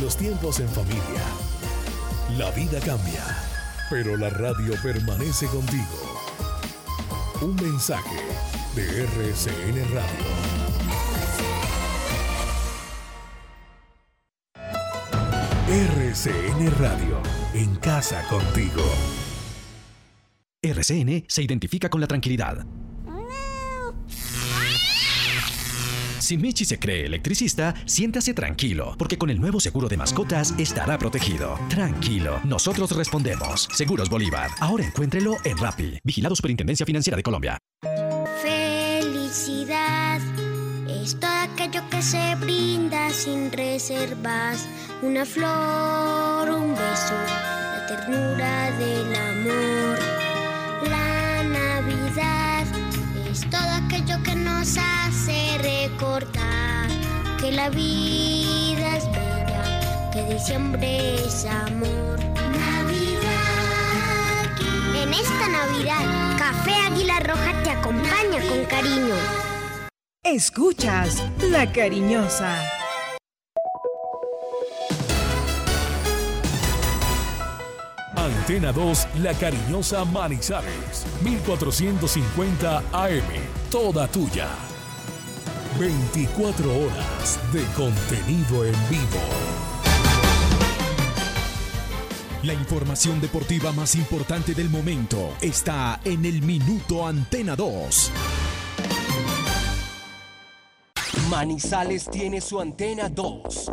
los tiempos en familia. La vida cambia, pero la radio permanece contigo. Un mensaje de RCN Radio. RCN Radio, en casa contigo. RCN se identifica con la tranquilidad. Si Michi se cree electricista, siéntase tranquilo, porque con el nuevo seguro de mascotas estará protegido. Tranquilo, nosotros respondemos. Seguros Bolívar. Ahora encuéntrelo en Rappi. Vigilado Superintendencia Financiera de Colombia. Felicidad es aquello que se brinda sin reservas. Una flor, un beso, la ternura del amor. Todo aquello que nos hace recordar que la vida es bella, que diciembre es amor. Navidad. En esta Navidad, Café Águila Roja te acompaña con cariño. Escuchas La Cariñosa. Antena 2, La Cariñosa Manizales, 1450 AM, toda tuya. 24 horas de contenido en vivo. La información deportiva más importante del momento está en el Minuto Antena 2. Manizales tiene su antena 2.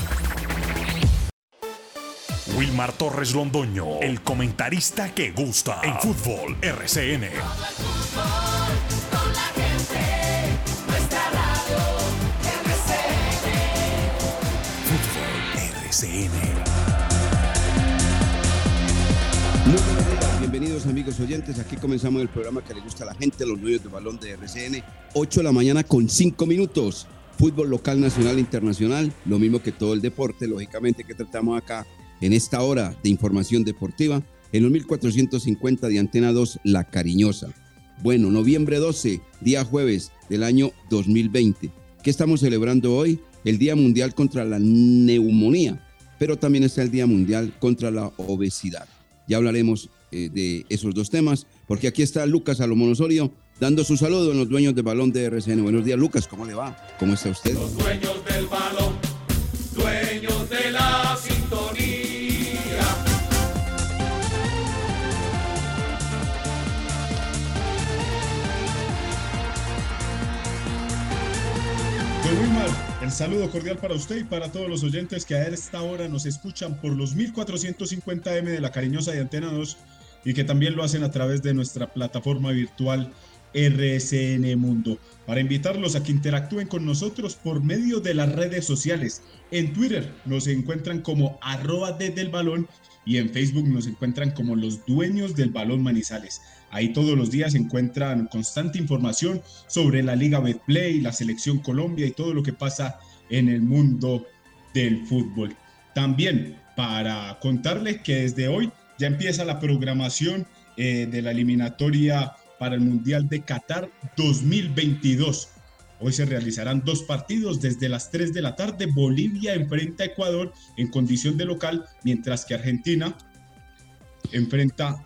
Wilmar Torres Londoño, el comentarista que gusta en fútbol RCN. Muy buenos días, bienvenidos amigos oyentes. Aquí comenzamos el programa que le gusta a la gente, los dueños de balón de RCN. 8 de la mañana con 5 minutos. Fútbol local, nacional, internacional. Lo mismo que todo el deporte, lógicamente, que tratamos acá en esta hora de información deportiva. En los 1450 de Antena 2, La Cariñosa. Bueno, noviembre 12, día jueves del año 2020. ¿Qué estamos celebrando hoy? El Día Mundial contra la Neumonía, pero también está el Día Mundial contra la Obesidad. Ya hablaremos eh, de esos dos temas, porque aquí está Lucas Salomón dando su saludo en los dueños de balón de RCN. Buenos días, Lucas, ¿cómo le va? ¿Cómo está usted? Los dueños del balón, saludo cordial para usted y para todos los oyentes que a esta hora nos escuchan por los 1450M de la cariñosa de Antena 2 y que también lo hacen a través de nuestra plataforma virtual RCN Mundo. Para invitarlos a que interactúen con nosotros por medio de las redes sociales. En Twitter nos encuentran como arroba desde el balón y en Facebook nos encuentran como los dueños del balón Manizales. Ahí todos los días encuentran constante información sobre la Liga Betplay, la Selección Colombia y todo lo que pasa en el mundo del fútbol. También para contarles que desde hoy ya empieza la programación eh, de la eliminatoria para el Mundial de Qatar 2022. Hoy se realizarán dos partidos desde las 3 de la tarde. Bolivia enfrenta a Ecuador en condición de local, mientras que Argentina enfrenta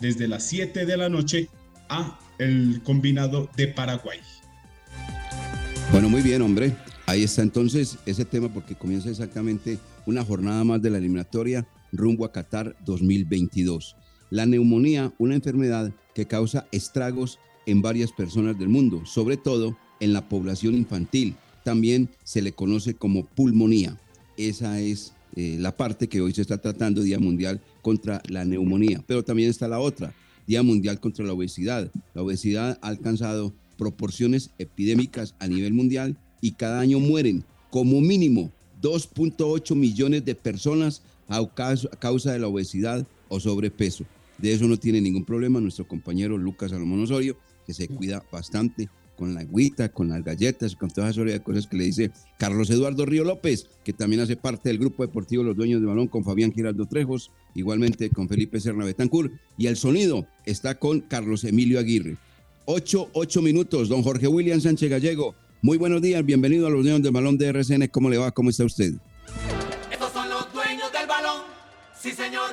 desde las 7 de la noche a el combinado de Paraguay. Bueno, muy bien, hombre. Ahí está entonces ese tema porque comienza exactamente una jornada más de la eliminatoria rumbo a Qatar 2022. La neumonía, una enfermedad que causa estragos en varias personas del mundo, sobre todo en la población infantil. También se le conoce como pulmonía. Esa es eh, la parte que hoy se está tratando, Día Mundial contra la Neumonía. Pero también está la otra, Día Mundial contra la Obesidad. La obesidad ha alcanzado proporciones epidémicas a nivel mundial y cada año mueren como mínimo 2.8 millones de personas a causa de la obesidad o sobrepeso. De eso no tiene ningún problema nuestro compañero Lucas Salomón Osorio, que se cuida bastante con la agüita, con las galletas, con todas esas cosas que le dice Carlos Eduardo Río López, que también hace parte del grupo deportivo Los Dueños de Balón con Fabián Giraldo Trejos, igualmente con Felipe Serna Betancourt. Y el sonido está con Carlos Emilio Aguirre. Ocho, ocho minutos, don Jorge William Sánchez Gallego. Muy buenos días, bienvenido a Los Dueños del Balón de RCN. ¿Cómo le va? ¿Cómo está usted? Estos son los dueños del balón. Sí, señor.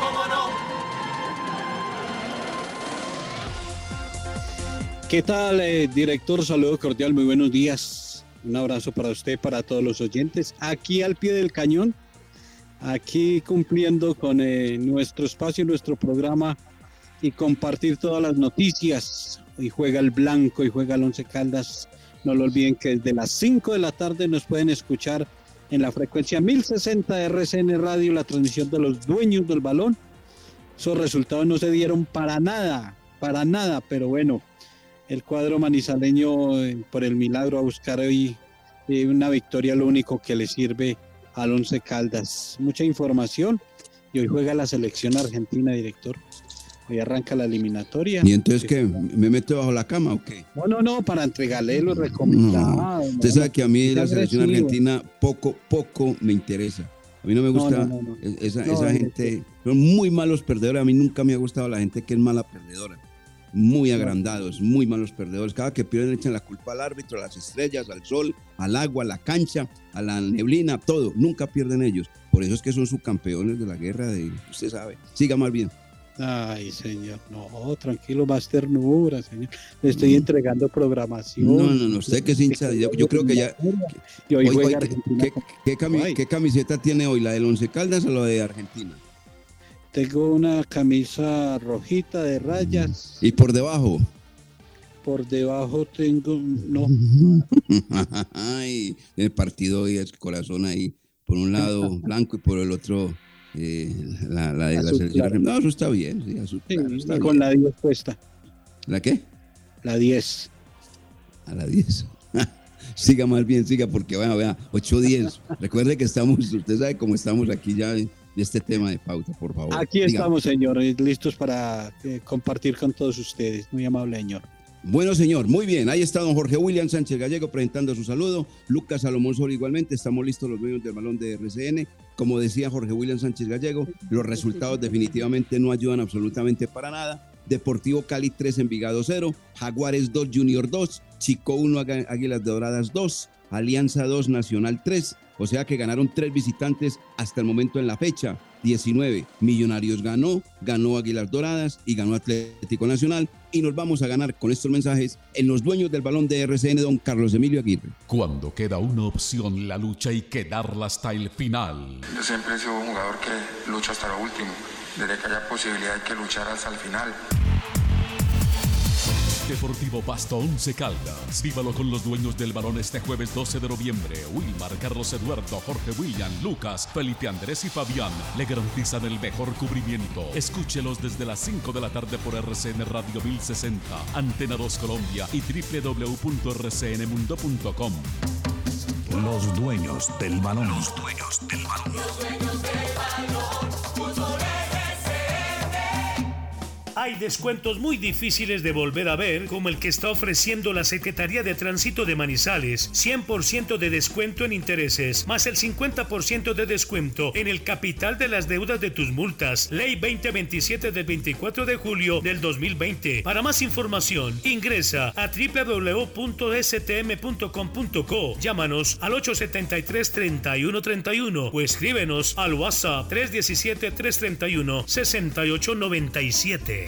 ¿Cómo no? ¿Qué tal, eh, director? Saludo cordial, muy buenos días. Un abrazo para usted, para todos los oyentes. Aquí al pie del cañón, aquí cumpliendo con eh, nuestro espacio, nuestro programa y compartir todas las noticias. Hoy juega el Blanco y juega el Once Caldas. No lo olviden que desde las 5 de la tarde nos pueden escuchar en la frecuencia 1060 de RCN Radio, la transmisión de los dueños del balón. Esos resultados no se dieron para nada, para nada, pero bueno, el cuadro manizaleño eh, por el milagro a buscar hoy eh, una victoria, lo único que le sirve al Once Caldas. Mucha información y hoy juega la selección argentina, director. Hoy arranca la eliminatoria. ¿Y entonces qué? ¿Me meto bajo la cama o qué? No, no, no, para entregarle lo recomendado. Usted sabe que a mí la selección argentina poco, poco me interesa. A mí no me gusta esa, esa gente. Son muy malos perdedores. A mí nunca me ha gustado la gente que es mala perdedora muy agrandados, muy malos perdedores. Cada que pierden echan la culpa al árbitro, a las estrellas, al sol, al agua, a la cancha, a la neblina, todo. Nunca pierden ellos. Por eso es que son subcampeones de la guerra de, usted sabe. Siga más bien. Ay, señor, no, tranquilo, más ternura, señor. Le estoy entregando programación. No, no, no, usted que es hincha, yo, creo que ya. ¿qué, camiseta tiene hoy? ¿La del Once Caldas o la de Argentina? Tengo una camisa rojita de rayas. ¿Y por debajo? Por debajo tengo, no. Ay, el partido y el corazón ahí, por un lado blanco y por el otro eh, la, de la selección. No, eso está bien. Sí, con la 10 puesta. ¿La qué? La 10. A la 10. siga más bien, siga, porque vaya, vea, 8-10. Recuerde que estamos, usted sabe cómo estamos aquí ya este tema de pauta, por favor. Aquí estamos, señores, listos para eh, compartir con todos ustedes. Muy amable, señor. Bueno, señor, muy bien. Ahí está don Jorge William Sánchez Gallego presentando su saludo. Lucas Salomón Sol igualmente. Estamos listos los dueños del balón de RCN. Como decía Jorge William Sánchez Gallego, los resultados definitivamente no ayudan absolutamente para nada. Deportivo Cali 3, Envigado 0, Jaguares 2, Junior 2, Chico 1, Águilas Doradas 2, Alianza 2, Nacional 3, o sea que ganaron tres visitantes hasta el momento en la fecha. 19. Millonarios ganó, ganó Aguilar Doradas y ganó Atlético Nacional. Y nos vamos a ganar con estos mensajes en los dueños del balón de RCN, don Carlos Emilio Aguirre. Cuando queda una opción, la lucha hay que darla hasta el final. Yo siempre he sido un jugador que lucha hasta lo último. Desde que haya posibilidad hay que luchar hasta el final. Deportivo Pasto 11 Caldas. Vívalo con los dueños del balón este jueves 12 de noviembre. Wilmar, Carlos Eduardo, Jorge William, Lucas, Felipe Andrés y Fabián le garantizan el mejor cubrimiento. Escúchelos desde las 5 de la tarde por RCN Radio 1060, Antena 2 Colombia y www.rcnmundo.com. Los dueños del balón. Los dueños del balón. Los dueños del balón. Hay descuentos muy difíciles de volver a ver, como el que está ofreciendo la Secretaría de Tránsito de Manizales. 100% de descuento en intereses, más el 50% de descuento en el capital de las deudas de tus multas. Ley 2027 del 24 de julio del 2020. Para más información, ingresa a www.stm.com.co. Llámanos al 873-3131 o escríbenos al WhatsApp 317-331-6897.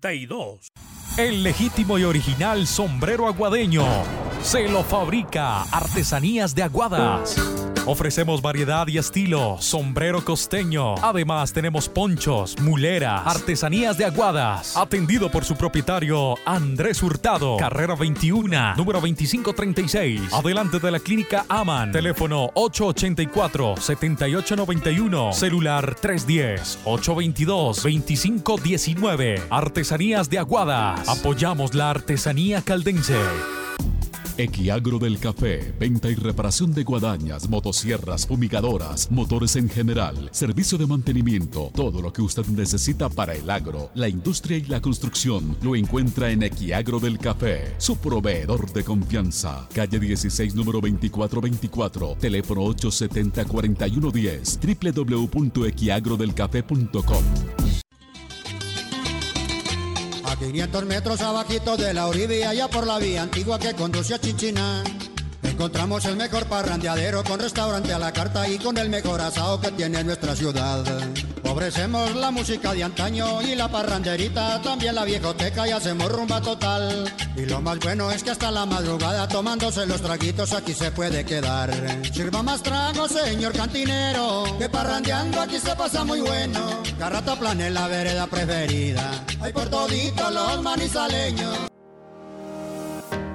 0662. El legítimo y original sombrero aguadeño se lo fabrica Artesanías de Aguadas. Ofrecemos variedad y estilo, sombrero costeño. Además tenemos ponchos, muleras, artesanías de aguadas. Atendido por su propietario Andrés Hurtado, carrera 21, número 2536. Adelante de la clínica Aman. Teléfono 884-7891. Celular 310-822-2519. Artesanías de aguadas. Apoyamos la artesanía caldense. Equiagro del Café, venta y reparación de guadañas, motosierras, fumigadoras, motores en general, servicio de mantenimiento, todo lo que usted necesita para el agro, la industria y la construcción, lo encuentra en Equiagro del Café, su proveedor de confianza. Calle 16, número 2424, teléfono 870-4110, www.equiagrodelcafé.com. A 500 metros abajito de la orilla, allá por la vía antigua que conduce a Chinchina. Encontramos el mejor parrandeadero con restaurante a la carta y con el mejor asado que tiene nuestra ciudad. Ofrecemos la música de antaño y la parranderita, también la viejoteca y hacemos rumba total. Y lo más bueno es que hasta la madrugada tomándose los traguitos aquí se puede quedar. Sirva más trago, señor cantinero, que parrandeando aquí se pasa muy bueno. Carrata plan es la vereda preferida, hay por todito los manizaleños.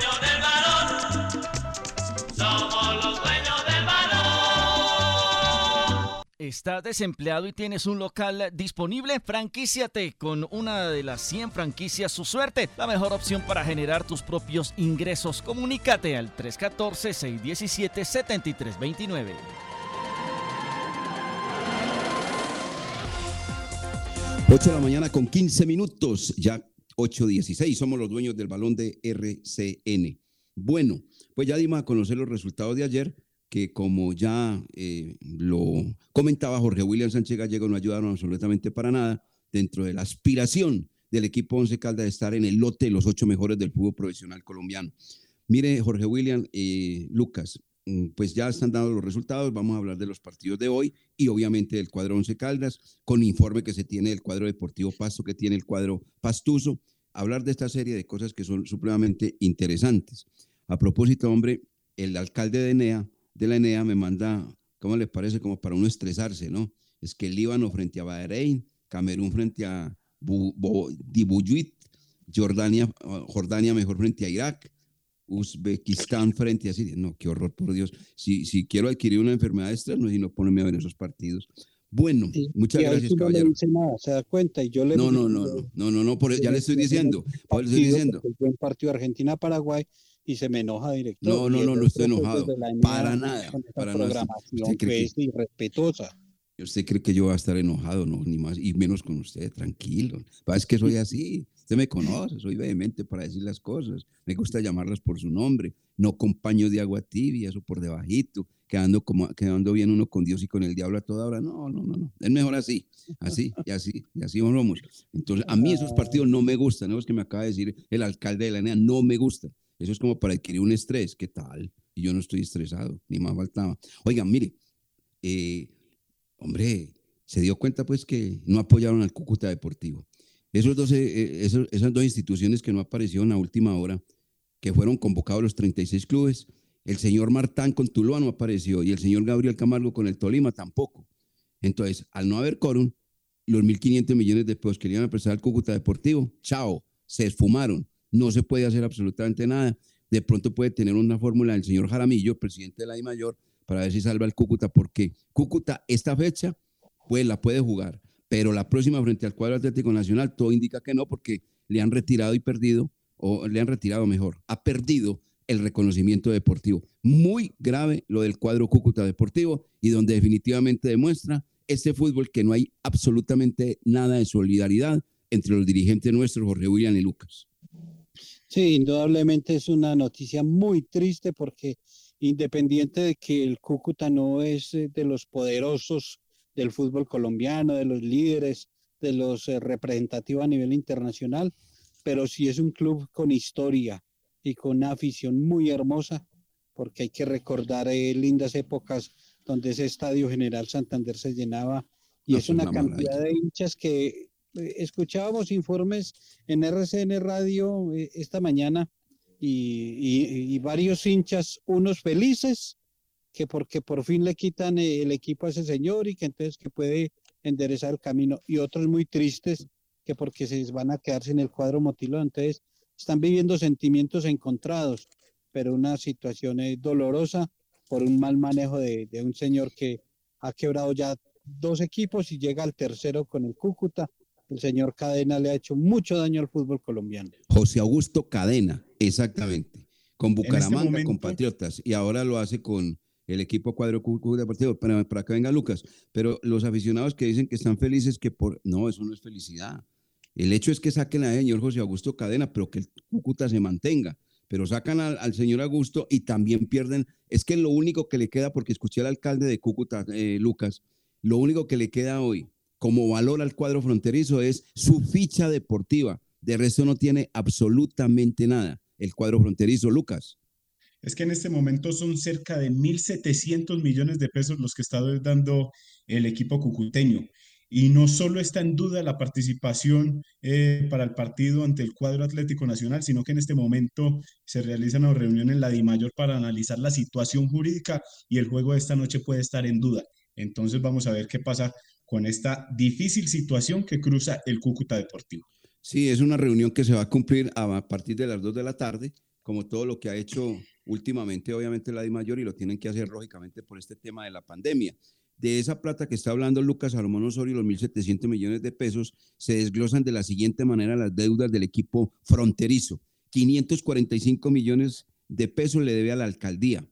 los dueños del balón. Somos los dueños del balón. ¿Estás desempleado y tienes un local disponible? Franquíciate con una de las 100 franquicias Su Suerte, la mejor opción para generar tus propios ingresos. Comunícate al 314-617-7329. 8 de la mañana con 15 minutos, ya 8.16. Somos los dueños del balón de RCN. Bueno, pues ya dimos a conocer los resultados de ayer, que como ya eh, lo comentaba Jorge William Sánchez Gallego, no ayudaron absolutamente para nada dentro de la aspiración del equipo Once Caldas de estar en el lote de los ocho mejores del fútbol profesional colombiano. Mire, Jorge William, eh, Lucas, pues ya están dando los resultados, vamos a hablar de los partidos de hoy y obviamente del cuadro Once Caldas, con informe que se tiene del cuadro Deportivo Pasto, que tiene el cuadro Pastuso, hablar de esta serie de cosas que son supremamente interesantes. A propósito, hombre, el alcalde de de la Enea me manda, ¿cómo les parece? Como para uno estresarse, ¿no? Es que Líbano frente a Bahrein, Camerún frente a Dibuyuit, Jordania, Jordania mejor frente a Irak, Uzbekistán frente a Siria. No, qué horror, por Dios. Si, si quiero adquirir una enfermedad estrés, no no ponerme a ver esos partidos. Bueno, muchas gracias, caballero. No le dice nada, se da cuenta y yo le No, no, no, no, no, no, no, por, ya le estoy diciendo, por estoy diciendo. Buen partido Argentina-Paraguay y se me enoja director. No, no, no, no estoy enojado. Para nada, para programación que es irrespetuosa. ¿Usted cree que yo voy a estar enojado? No, ni más, y menos con usted, tranquilo. Es que soy así. Usted me conoce, soy vehemente para decir las cosas. Me gusta llamarlas por su nombre. No con paños de agua tibia, eso por debajito, quedando, como, quedando bien uno con Dios y con el diablo a toda hora. No, no, no, no. Es mejor así, así, y así, y así vamos. Entonces, a mí esos partidos no me gustan. ¿no? Es que me acaba de decir el alcalde de la NEA, no me gustan. Eso es como para adquirir un estrés. ¿Qué tal? Y yo no estoy estresado, ni más faltaba. Oigan, mire, eh, hombre, se dio cuenta pues que no apoyaron al Cúcuta Deportivo. Esos dos, eh, esas dos instituciones que no aparecieron a última hora, que fueron convocados los 36 clubes, el señor Martán con Tuluá no apareció y el señor Gabriel Camargo con el Tolima tampoco. Entonces, al no haber quórum, los 1.500 millones de pesos que le prestar al Cúcuta Deportivo, chao, se esfumaron. No se puede hacer absolutamente nada. De pronto puede tener una fórmula del señor Jaramillo, presidente de la I Mayor, para ver si salva el Cúcuta, porque Cúcuta esta fecha pues la puede jugar, pero la próxima frente al cuadro Atlético Nacional todo indica que no, porque le han retirado y perdido, o le han retirado mejor, ha perdido el reconocimiento deportivo. Muy grave lo del cuadro Cúcuta Deportivo y donde definitivamente demuestra este fútbol que no hay absolutamente nada de solidaridad entre los dirigentes nuestros, Jorge William y Lucas. Sí, indudablemente es una noticia muy triste porque independiente de que el Cúcuta no es eh, de los poderosos del fútbol colombiano, de los líderes, de los eh, representativos a nivel internacional, pero sí es un club con historia y con una afición muy hermosa, porque hay que recordar eh, lindas épocas donde ese estadio General Santander se llenaba y es una, cantidad de hinchas que escuchábamos informes en RCN Radio esta mañana y, varios hinchas, unos felices, que porque por fin le quitan el equipo a ese señor y que entonces que puede enderezar el camino, y otros muy tristes, que porque se van a quedar sin el cuadro motilado, entonces están viviendo sentimientos encontrados, pero una situación eh, dolorosa por un mal manejo de, de un señor que ha quebrado ya dos equipos y llega al tercero con el Cúcuta el señor Cadena le ha hecho mucho daño al fútbol colombiano. José Augusto Cadena, exactamente. Con este Bucaramanga, con Patriotas. Y ahora lo hace con el equipo cuadro deportivo. Para, para que venga Lucas. Pero los aficionados que dicen que están felices, que por. No, eso no es felicidad. El hecho es que saquen al señor José Augusto Cadena, pero que el Cúcuta se mantenga. Pero sacan al, señor Augusto y también pierden. Es que lo único que le queda, porque escuché al alcalde de Cúcuta, eh, Lucas, lo único que le queda hoy como valor al cuadro fronterizo es su ficha deportiva. De resto no tiene absolutamente nada el cuadro fronterizo, Lucas. Es que en este momento son cerca de 1.700 millones de pesos los que está dando el equipo cucuteño. Y no solo está en duda la participación eh, para el partido ante el cuadro Atlético Nacional, sino que en este momento se realizan una reunión en la DIMAYOR para analizar la situación jurídica y el juego de esta noche puede estar en duda. Entonces vamos a ver qué pasa con esta difícil situación que cruza el Cúcuta Deportivo. Sí, es una reunión que se va a cumplir a partir de las 2 de la tarde, como todo lo que ha hecho últimamente, obviamente, la DIMAYOR, y lo tienen que hacer, lógicamente, por este tema de la pandemia. De esa plata que está hablando Lucas Salomón Osorio, los 1.700 millones de pesos, se desglosan de la siguiente manera las deudas del equipo fronterizo. 545 millones de pesos le debe a la alcaldía,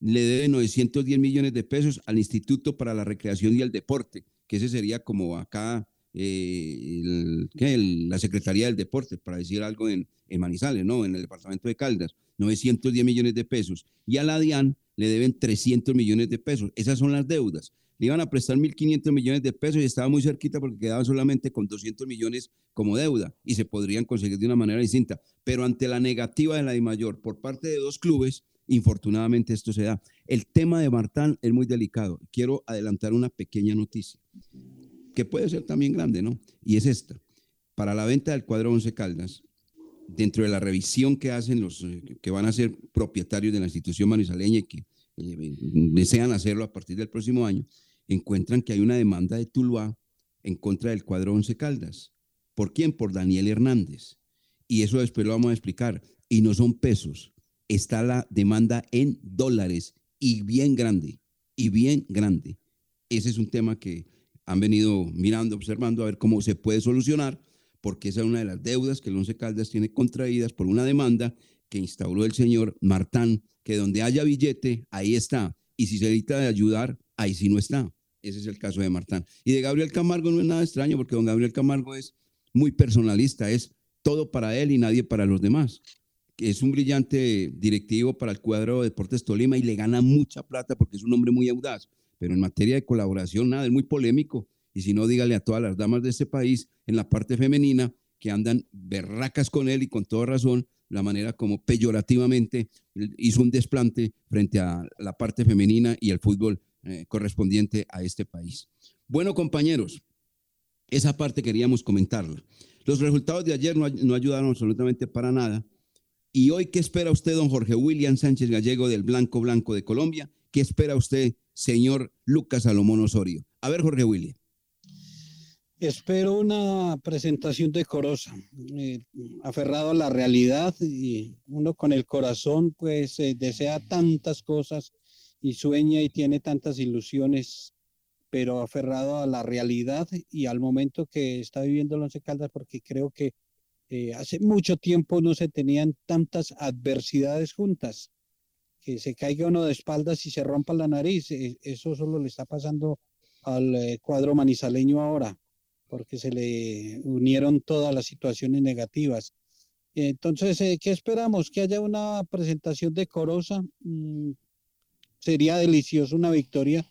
le debe 910 millones de pesos al Instituto para la Recreación y el Deporte, que ese sería como acá eh, la Secretaría del Deporte, para decir algo en, Manizales, ¿no? En el departamento de Caldas, 910 millones de pesos. Y a la DIAN le deben 300 millones de pesos. Esas son las deudas. Le iban a prestar 1.500 millones de pesos y estaba muy cerquita porque quedaba solamente con 200 millones como deuda y se podrían conseguir de una manera distinta. Pero ante la negativa de la DIMAYOR por parte de dos clubes, infortunadamente esto se da. El tema de Martán es muy delicado. Quiero adelantar una pequeña noticia, que puede ser también grande, ¿no? Y es esta. Para la venta del cuadro 11 Caldas, dentro de la revisión que hacen los eh, que van a ser propietarios de la institución manizaleña y que eh, desean hacerlo a partir del próximo año, encuentran que hay una demanda de Tuluá en contra del cuadro 11 Caldas. ¿Por quién? Por Daniel Hernández. Y eso después lo vamos a explicar. Y no son pesos, está la demanda en dólares y bien grande, y bien grande. Ese es un tema que han venido mirando, observando a ver cómo se puede solucionar, porque esa es una de las deudas que el Once Caldas tiene contraídas por una demanda que instauró el señor Martán, que donde haya billete, ahí está. Y si se necesita de ayudar, ahí sí no está. Ese es el caso de Martán. Y de Gabriel Camargo no es nada extraño porque don Gabriel Camargo es muy personalista, es todo para él y nadie para los demás. Es un brillante directivo para el cuadro de Deportes Tolima y le gana mucha plata porque es un hombre muy audaz. Pero en materia de colaboración, nada, es muy polémico. Y si no, dígale a todas las damas de este país en la parte femenina que andan berracas con él y con toda razón, la manera como peyorativamente hizo un desplante frente a la parte femenina y el fútbol eh, correspondiente a este país. Bueno, compañeros, esa parte queríamos comentarla. Los resultados de ayer no, no ayudaron absolutamente para nada. ¿Y hoy qué espera usted, don Jorge William Sánchez Gallego del Blanco Blanco de Colombia? ¿Qué espera usted, señor Lucas Salomón Osorio? A ver, Jorge William. Espero una presentación decorosa, eh, aferrado a la realidad y uno con el corazón pues eh, desea tantas cosas y sueña y tiene tantas ilusiones, pero aferrado a la realidad y al momento que está viviendo el Once Caldas porque creo que eh, hace mucho tiempo no se tenían tantas adversidades juntas, que se caiga uno de espaldas y se rompa la nariz, eso solo le está pasando al cuadro manizaleño ahora porque se le unieron todas las situaciones negativas. Entonces, eh, ¿qué esperamos? Que haya una presentación decorosa. Mm, sería delicioso una victoria,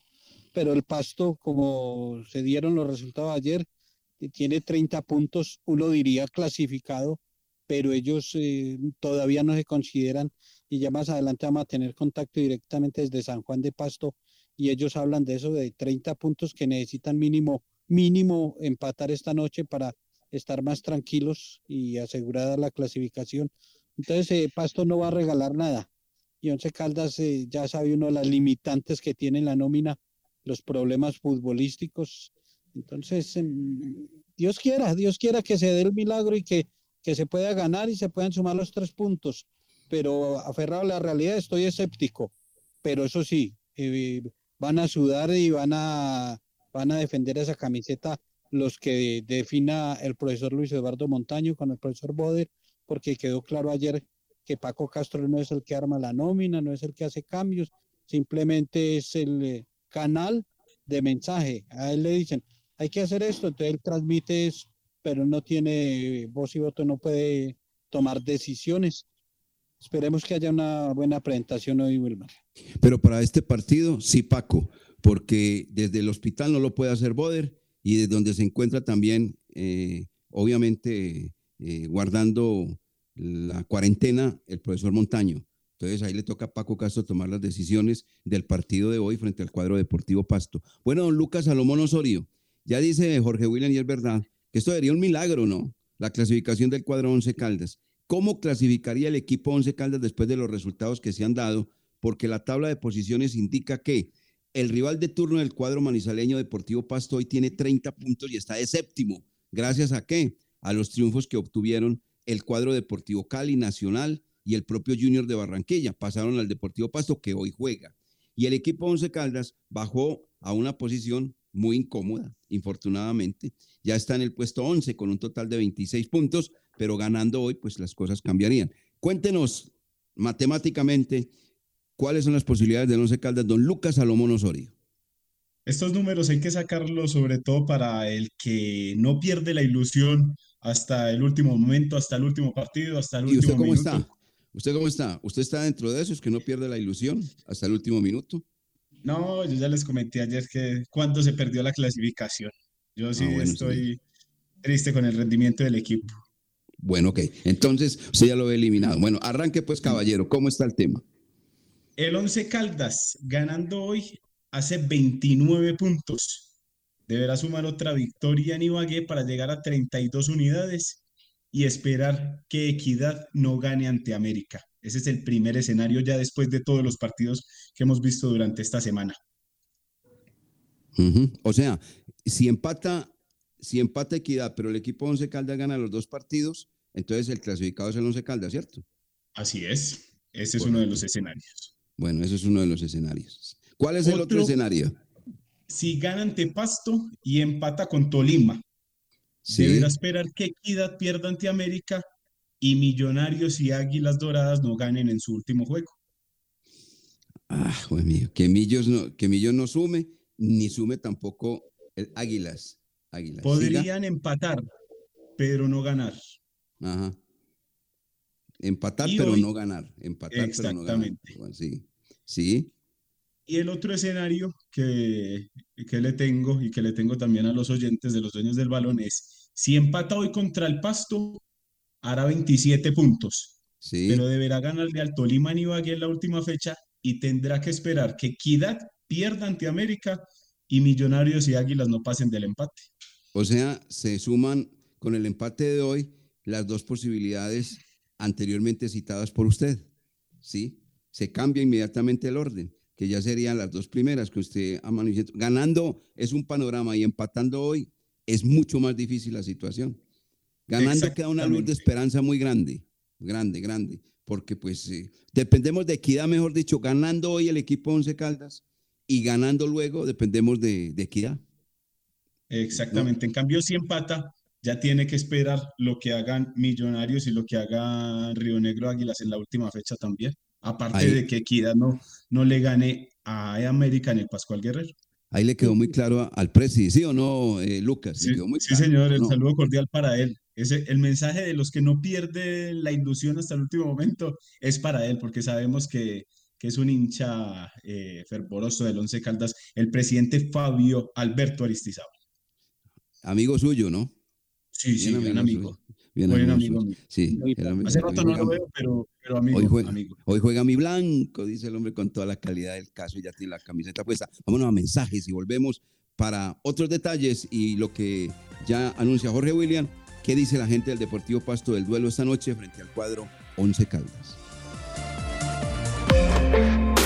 pero el Pasto, como se dieron los resultados ayer, eh, tiene 30 puntos, uno diría clasificado, pero ellos eh, todavía no se consideran y ya más adelante vamos a tener contacto directamente desde San Juan de Pasto y ellos hablan de eso, de 30 puntos que necesitan mínimo mínimo empatar esta noche para estar más tranquilos y asegurada la clasificación. Entonces, eh, Pasto no va a regalar nada. Y Once Caldas eh, ya sabe uno las limitantes que tiene la nómina, los problemas futbolísticos. Entonces, em, Dios quiera, Dios quiera que se dé el milagro y que, que se pueda ganar y se puedan sumar los tres puntos. Pero aferrado a la realidad, estoy escéptico. Pero eso sí, eh, van a sudar y van a van a defender esa camiseta los que defina el profesor Luis Eduardo Montaño con el profesor Boder, porque quedó claro ayer que Paco Castro no es el que arma la nómina, no es el que hace cambios, simplemente es el eh, canal de mensaje. A él le dicen, hay que hacer esto, entonces él transmite eso, pero no tiene voz y voto, no puede tomar decisiones. Esperemos que haya una buena presentación hoy, Wilmar. Pero para este partido, sí, Paco, porque desde el hospital no lo puede hacer Boder y desde donde se encuentra también, eh, obviamente, eh, guardando la cuarentena, el profesor Montaño. Entonces ahí le toca a Paco Castro tomar las decisiones del partido de hoy frente al cuadro deportivo Pasto. Bueno, don Lucas Salomón Osorio, ya dice Jorge William y es verdad que esto sería un milagro, ¿no? La clasificación del cuadro Once Caldas. ¿Cómo clasificaría el equipo Once Caldas después de los resultados que se han dado? Porque la tabla de posiciones indica que el rival de turno del cuadro manizaleño Deportivo Pasto hoy tiene 30 puntos y está de séptimo. ¿Gracias a qué? A los triunfos que obtuvieron el cuadro Deportivo Cali Nacional y el propio Junior de Barranquilla. Pasaron al Deportivo Pasto que hoy juega. Y el equipo Once Caldas bajó a una posición muy incómoda, infortunadamente. Ya está en el puesto 11 con un total de 26 puntos, pero ganando hoy, pues las cosas cambiarían. Cuéntenos matemáticamente ¿Cuáles son las posibilidades del Once Caldas, don Lucas Salomón Osorio? Estos números hay que sacarlos sobre todo para el que no pierde la ilusión hasta el último momento, hasta el último partido, hasta el último usted cómo minuto. está? ¿Usted cómo está? ¿Usted está dentro de esos que no pierde la ilusión hasta el último minuto? No, yo ya les comenté ayer que cuando se perdió la clasificación. Yo sí Ah, bueno, estoy triste con el rendimiento del equipo. Bueno, ok. Entonces, usted ya lo ve eliminado. Bueno, arranque pues, caballero. ¿Cómo está el tema? El Once Caldas ganando hoy hace 29 puntos. Deberá sumar otra victoria en Ibagué para llegar a 32 unidades y esperar que Equidad no gane ante América. Ese es el primer escenario ya después de todos los partidos que hemos visto durante esta semana. O sea, si empata, si empata Equidad, pero el equipo Once Caldas gana los dos partidos, entonces el clasificado es el Once Caldas, ¿cierto? Así es. Ese es uno de los escenarios. Bueno, ese es uno de los escenarios. ¿Cuál es el otro Otro- escenario? Si gana ante Pasto y empata con Tolima, Sí. deberá esperar que Equidad pierda ante América y Millonarios y Águilas Doradas no ganen en su último juego. Ah, Dios mío, que Millos no, que Millos no sume ni sume tampoco el Águilas. Águilas. Podrían empatar, pero no ganar. Ajá. Empatar, pero no ganar. Empatar, pero no ganar. Sí. Sí. Y el otro escenario que, que le tengo y que le tengo también a los oyentes de los dueños del balón es, si empata hoy contra el Pasto, hará 27 puntos. Sí. Pero deberá ganarle al Tolima y Ibagué en la última fecha y tendrá que esperar que Equidad pierda ante América y Millonarios y Águilas no pasen del empate. O sea, se suman con el empate de hoy las dos posibilidades anteriormente citadas por usted. ¿Sí? Se cambia inmediatamente el orden, que ya serían las dos primeras que usted ha manifestado. Ganando es un panorama y empatando hoy es mucho más difícil la situación. Ganando queda una luz de esperanza muy grande, grande, grande, porque pues eh, dependemos de equidad, mejor dicho, ganando hoy el equipo Once Caldas y ganando luego dependemos de, equidad. Exactamente, en cambio si empata, ya tiene que esperar lo que hagan Millonarios y lo que haga Río Negro Águilas en la última fecha también, aparte de que Equidad no, no le gane a América en el Pascual Guerrero. Ahí le quedó muy claro al presidente, ¿sí o no, eh, Lucas? Sí, señor, el saludo cordial para él. Ese, el mensaje de los que no pierden la ilusión hasta el último momento es para él, porque sabemos que, que es un hincha eh, fervoroso del Once Caldas, el presidente Fabio Alberto Aristizábal. Amigo suyo, ¿no? Sí, sí, bien amigo. Bien Buen amigo. Sí, Hace rato no lo veo, pero, pero amigo, hoy juega, amigo. Hoy juega mi blanco, dice el hombre con toda la calidad del caso y ya tiene la camiseta puesta. Vámonos a mensajes y volvemos para otros detalles y lo que ya anuncia Jorge William ¿Qué dice la gente del Deportivo Pasto del duelo esta noche frente al cuadro Once Caldas?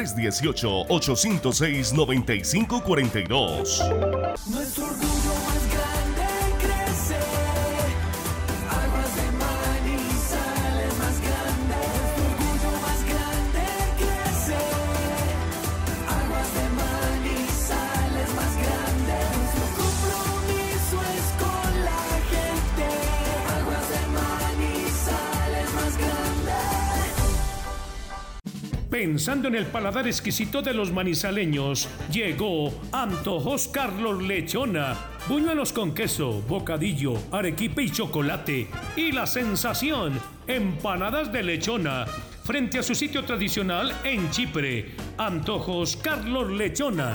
318-806-9542. Nuestro orgullo más grande Pensando en el paladar exquisito de los manizaleños, llegó Antojos Carlos Lechona. Buñuelos con queso, bocadillo, arequipe y chocolate. Y la sensación, empanadas de lechona. Frente a su sitio tradicional en Chipre, Antojos Carlos Lechona.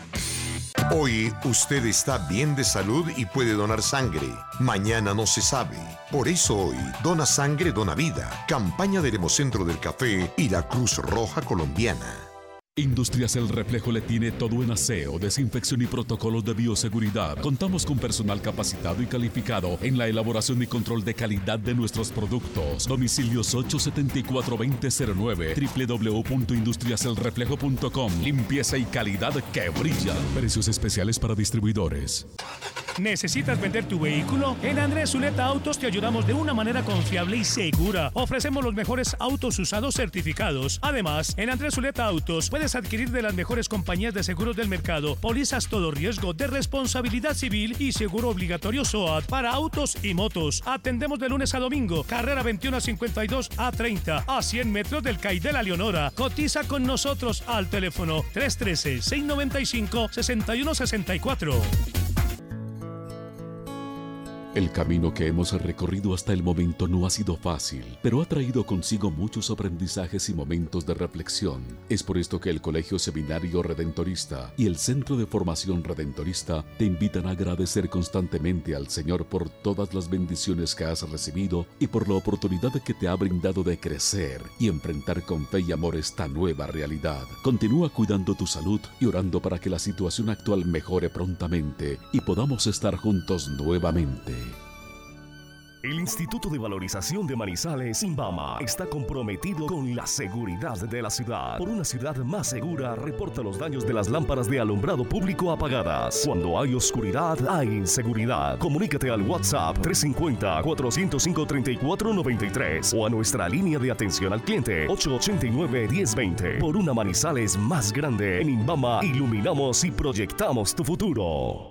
Hoy usted está bien de salud y puede donar sangre. Mañana no se sabe. Por eso hoy, Dona Sangre, Dona Vida. Campaña del Hemocentro del Café y la Cruz Roja Colombiana. Industrias El Reflejo le tiene todo en aseo, desinfección y protocolos de bioseguridad. Contamos con personal capacitado y calificado en la elaboración y control de calidad de nuestros productos. Domicilios 874-2009, www.industriaselreflejo.com. Limpieza y calidad que brilla. Precios especiales para distribuidores. ¿Necesitas vender tu vehículo? En Andrés Zuleta Autos te ayudamos de una manera confiable y segura. Ofrecemos los mejores autos usados certificados. Además, en Andrés Zuleta Autos puedes adquirir de las mejores compañías de seguros del mercado, pólizas todo riesgo de responsabilidad civil y seguro obligatorio SOAT para autos y motos. Atendemos de lunes a domingo, carrera 21 a 52 a 30, a 100 metros del CAI de la Leonora. Cotiza con nosotros al teléfono 313-695-6164. El camino que hemos recorrido hasta el momento no ha sido fácil, pero ha traído consigo muchos aprendizajes y momentos de reflexión. Es por esto que el Colegio Seminario Redentorista y el Centro de Formación Redentorista te invitan a agradecer constantemente al Señor por todas las bendiciones que has recibido y por la oportunidad que te ha brindado de crecer y enfrentar con fe y amor esta nueva realidad. Continúa cuidando tu salud y orando para que la situación actual mejore prontamente y podamos estar juntos nuevamente. El Instituto de Valorización de Manizales, Imbama, está comprometido con la seguridad de la ciudad. Por una ciudad más segura, reporta los daños de las lámparas de alumbrado público apagadas. Cuando hay oscuridad, hay inseguridad. Comunícate al WhatsApp 350-405-3493 o a nuestra línea de atención al cliente 889-1020. Por una Manizales más grande, en Imbama iluminamos y proyectamos tu futuro.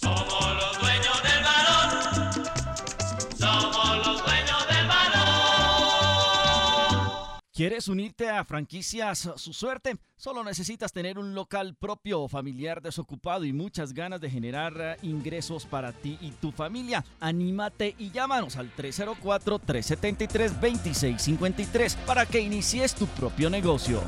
Somos los dueños del balón. Somos los dueños del balón. ¿Quieres unirte a franquicias Su Suerte? Solo necesitas tener un local propio o familiar desocupado y muchas ganas de generar eh, ingresos para ti y tu familia. Anímate y llámanos al 304-373-2653 para que inicies tu propio negocio.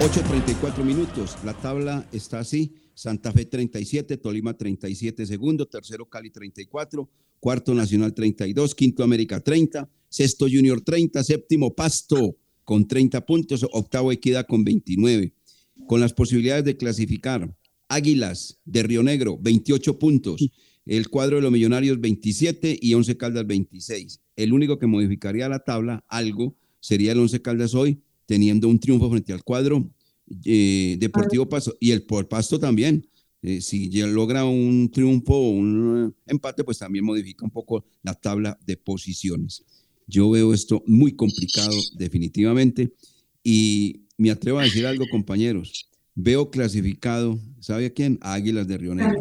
8.34 minutos. La tabla está así. Santa Fe 37, Tolima 37 segundo, tercero Cali 34, cuarto Nacional 32, quinto América 30, sexto Junior 30, séptimo Pasto con 30 puntos, octavo Equidad con 29. Con las posibilidades de clasificar, Águilas de Río Negro 28 puntos, el cuadro de los Millonarios 27 y 11 Caldas 26. El único que modificaría la tabla, algo, sería el 11 Caldas hoy, teniendo un triunfo frente al cuadro eh, Deportivo Pasto y el por Pasto también. Eh, si ya logra un triunfo o un eh, empate, pues también modifica un poco la tabla de posiciones. Yo veo esto muy complicado definitivamente y me atrevo a decir algo, compañeros. Veo clasificado, ¿sabe a quién? A Águilas de Río Negro.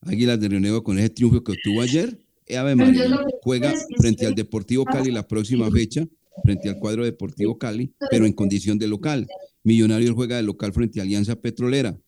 Águilas de Río Negro con ese triunfo que obtuvo ayer. Ave María, juega frente al Deportivo Cali la próxima fecha frente al cuadro Deportivo Cali, pero en condición de local. Millonarios juega de local frente a Alianza Petrolera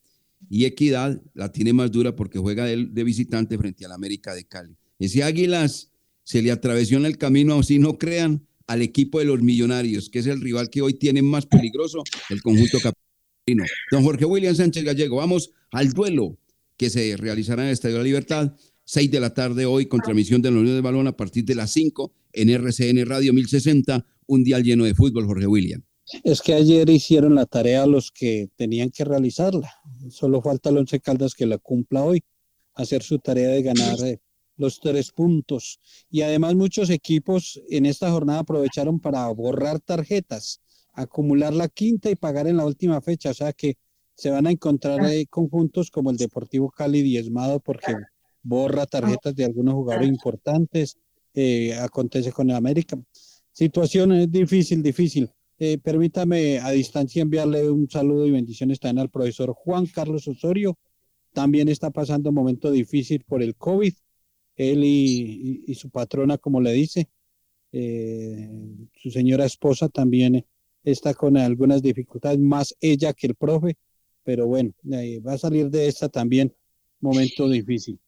y Equidad la tiene más dura porque juega de, de visitante frente al América de Cali. Ese Águilas se le atravesó en el camino, si no crean, al equipo de los Millonarios, que es el rival que hoy tiene más peligroso, el conjunto capitalino. Don Jorge William Sánchez Gallego, vamos al duelo que se realizará en el Estadio de la Libertad, 6 de la tarde hoy, con transmisión de la Unión de Balón a partir de las 5 en RCN Radio 1060, un día lleno de fútbol, Jorge William. Es que ayer hicieron la tarea los que tenían que realizarla. Solo falta el Once Caldas que la cumpla hoy, hacer su tarea de ganar eh, los tres puntos. Y además muchos equipos en esta jornada aprovecharon para borrar tarjetas, acumular la quinta y pagar en la última fecha. O sea que se van a encontrar eh, conjuntos como el Deportivo Cali diezmado porque borra tarjetas de algunos jugadores importantes. Eh, acontece con el América. Situación es difícil, difícil. Eh, permítame a distancia enviarle un saludo y bendiciones también al profesor Juan Carlos Osorio. También está pasando un momento difícil por el COVID. Él y, y su patrona, como le dice, eh, su señora esposa también está con algunas dificultades, más ella que el profe, pero bueno, eh, va a salir de esta también momento difícil.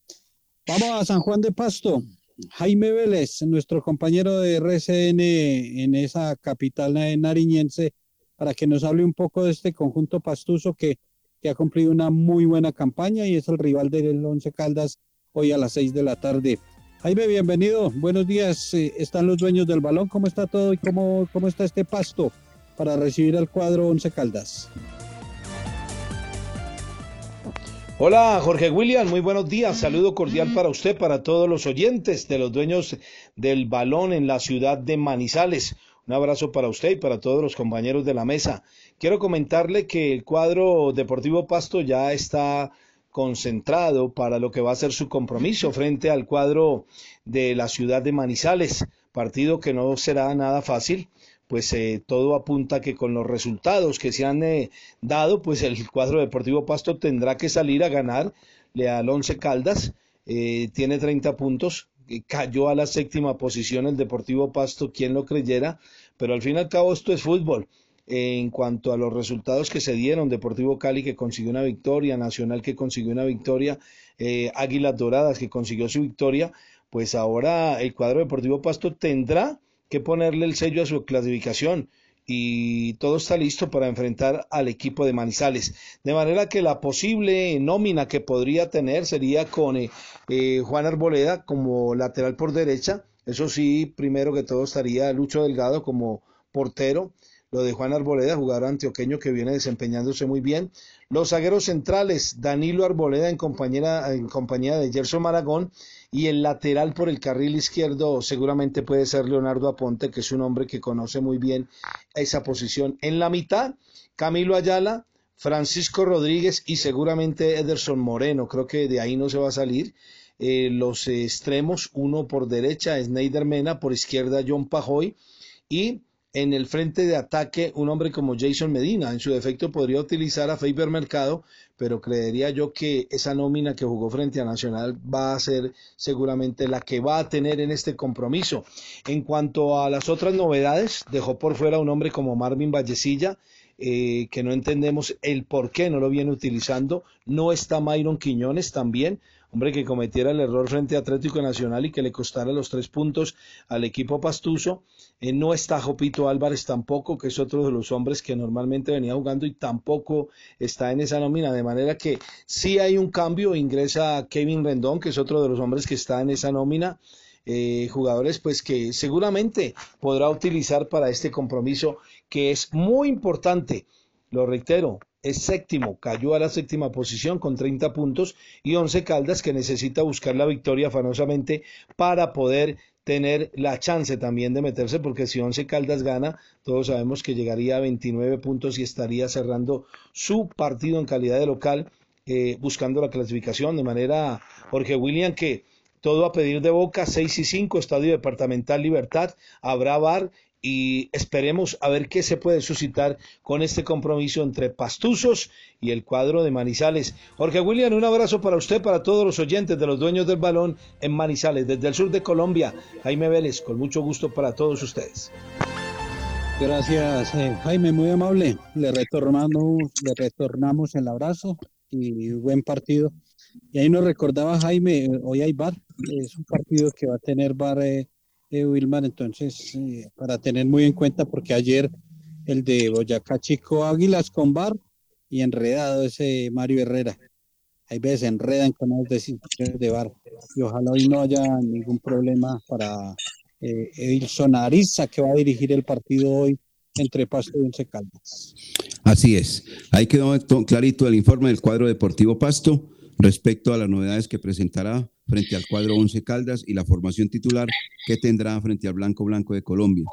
Vamos a San Juan de Pasto. Jaime Vélez, nuestro compañero de RCN en esa capital nariñense, para que nos hable un poco de este conjunto pastuso que, que ha cumplido una muy buena campaña y es el rival del Once Caldas hoy a las seis de la tarde. Jaime, bienvenido. Buenos días. Eh, están los dueños del balón. ¿Cómo está todo y cómo, cómo está este pasto para recibir al cuadro Once Caldas? Hola Jorge William, muy buenos días. Saludo cordial para usted, para todos los oyentes de los dueños del balón en la ciudad de Manizales. Un abrazo para usted y para todos los compañeros de la mesa. Quiero comentarle que el cuadro Deportivo Pasto ya está concentrado para lo que va a ser su compromiso frente al cuadro de la ciudad de Manizales, partido que no será nada fácil, pues eh, todo apunta que con los resultados que se han eh, dado, pues el cuadro deportivo Pasto tendrá que salir a ganarle al Once Caldas, eh, tiene 30 puntos, cayó a la séptima posición el Deportivo Pasto, quien lo creyera, pero al fin y al cabo esto es fútbol. En cuanto a los resultados que se dieron, Deportivo Cali que consiguió una victoria, Nacional que consiguió una victoria, eh, Águilas Doradas que consiguió su victoria, pues ahora el cuadro Deportivo Pasto tendrá que ponerle el sello a su clasificación y todo está listo para enfrentar al equipo de Manizales. De manera que la posible nómina que podría tener sería con eh, eh, Juan Arboleda como lateral por derecha. Eso sí, primero que todo estaría Lucho Delgado como portero lo de Juan Arboleda, jugador antioqueño que viene desempeñándose muy bien. Los zagueros centrales, Danilo Arboleda en compañía, en compañía de Gerson Maragón y el lateral por el carril izquierdo seguramente puede ser Leonardo Aponte, que es un hombre que conoce muy bien esa posición. En la mitad, Camilo Ayala, Francisco Rodríguez y seguramente Ederson Moreno, creo que de ahí no se va a salir. Eh, los extremos, uno por derecha, Sneider Mena, por izquierda John Pajoy y en el frente de ataque un hombre como Jason Medina. En su defecto podría utilizar a Faber Mercado, pero creería yo que esa nómina que jugó frente a Nacional va a ser seguramente la que va a tener en este compromiso. En cuanto a las otras novedades, dejó por fuera un hombre como Marvin Vallecilla, eh, que no entendemos el por qué no lo viene utilizando. No está Myron Quiñones también, hombre que cometiera el error frente a Atlético Nacional y que le costara los tres puntos al equipo pastuso. Eh, no está Jopito Álvarez tampoco, que es otro de los hombres que normalmente venía jugando y tampoco está en esa nómina. De manera que sí hay un cambio, ingresa Kevin Rendón, que es otro de los hombres que está en esa nómina. Eh, jugadores pues que seguramente podrá utilizar para este compromiso que es muy importante. Lo reitero, es séptimo, cayó a la séptima posición con 30 puntos y Once Caldas que necesita buscar la victoria afanosamente para poder tener la chance también de meterse porque si Once Caldas gana, todos sabemos que llegaría a 29 puntos y estaría cerrando su partido en calidad de local eh, buscando la clasificación de manera Jorge William que todo a pedir de boca, 6 y 5, Estadio Departamental Libertad, habrá bar y esperemos a ver qué se puede suscitar con este compromiso entre Pastuzos y el cuadro de Manizales. Jorge William, un abrazo para usted, para todos los oyentes de los dueños del balón en Manizales, desde el sur de Colombia. Jaime Vélez, con mucho gusto para todos ustedes. Gracias, eh, Jaime, muy amable. Le retornamos, le retornamos el abrazo y buen partido. Y ahí nos recordaba Jaime, hoy hay bar, es un partido que va a tener bar eh, eh, Wilmar, entonces, eh, para tener muy en cuenta, porque ayer el de Boyacá Chico Águilas con bar y enredado ese Mario Herrera. Hay veces enredan con las decisiones de bar y ojalá hoy no haya ningún problema para eh, Edilson Ariza, que va a dirigir el partido hoy entre Pasto y Once Caldas. Así es. Ahí quedó clarito el informe del cuadro deportivo Pasto respecto a las novedades que presentará frente al cuadro Once Caldas y la formación titular que tendrá frente al Blanco Blanco de Colombia.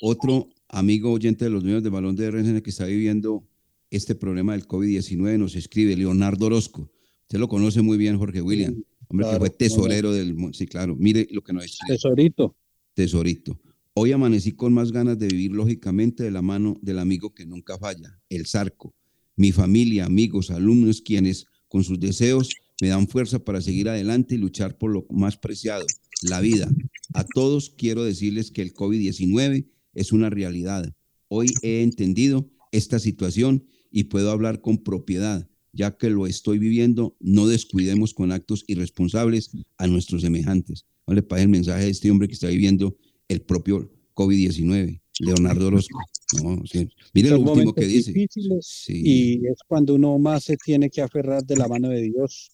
Otro amigo oyente de los medios de balón de RNN que está viviendo este problema del COVID-19 nos escribe Leonardo Orozco. Usted lo conoce muy bien, Jorge William. Hombre que fue tesorero del... Sí, claro. Mire lo que nos escribe. Tesorito. Tesorito. Hoy amanecí con más ganas de vivir lógicamente de la mano del amigo que nunca falla, el Zarco. Mi familia, amigos, alumnos, quienes con sus deseos me dan fuerza para seguir adelante y luchar por lo más preciado, la vida. A todos quiero decirles que el COVID-19 es una realidad. Hoy he entendido esta situación y puedo hablar con propiedad, ya que lo estoy viviendo, no descuidemos con actos irresponsables a nuestros semejantes. no le parece el mensaje de este hombre que está viviendo el propio COVID-19, Leonardo Orozco. No, sí. Mire lo último que dice. Sí. Y es cuando uno más se tiene que aferrar de la mano de Dios,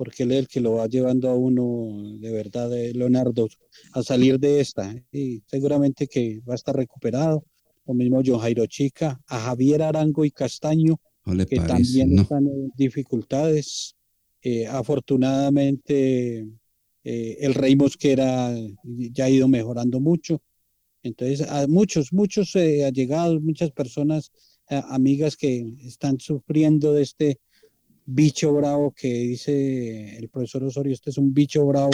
porque Él es el que lo va llevando a uno, de verdad, eh, Leonardo, a salir de esta. Y seguramente que va a estar recuperado. Lo mismo John Jairo Chica, a Javier Arango y Castaño, No que parece, también no. están en dificultades. Eh, afortunadamente, eh, el Rey Mosquera ya ha ido mejorando mucho. Entonces, a muchos, muchos eh, allegados, muchas personas, eh, amigas que están sufriendo de este bicho bravo que dice el profesor Osorio, este es un bicho bravo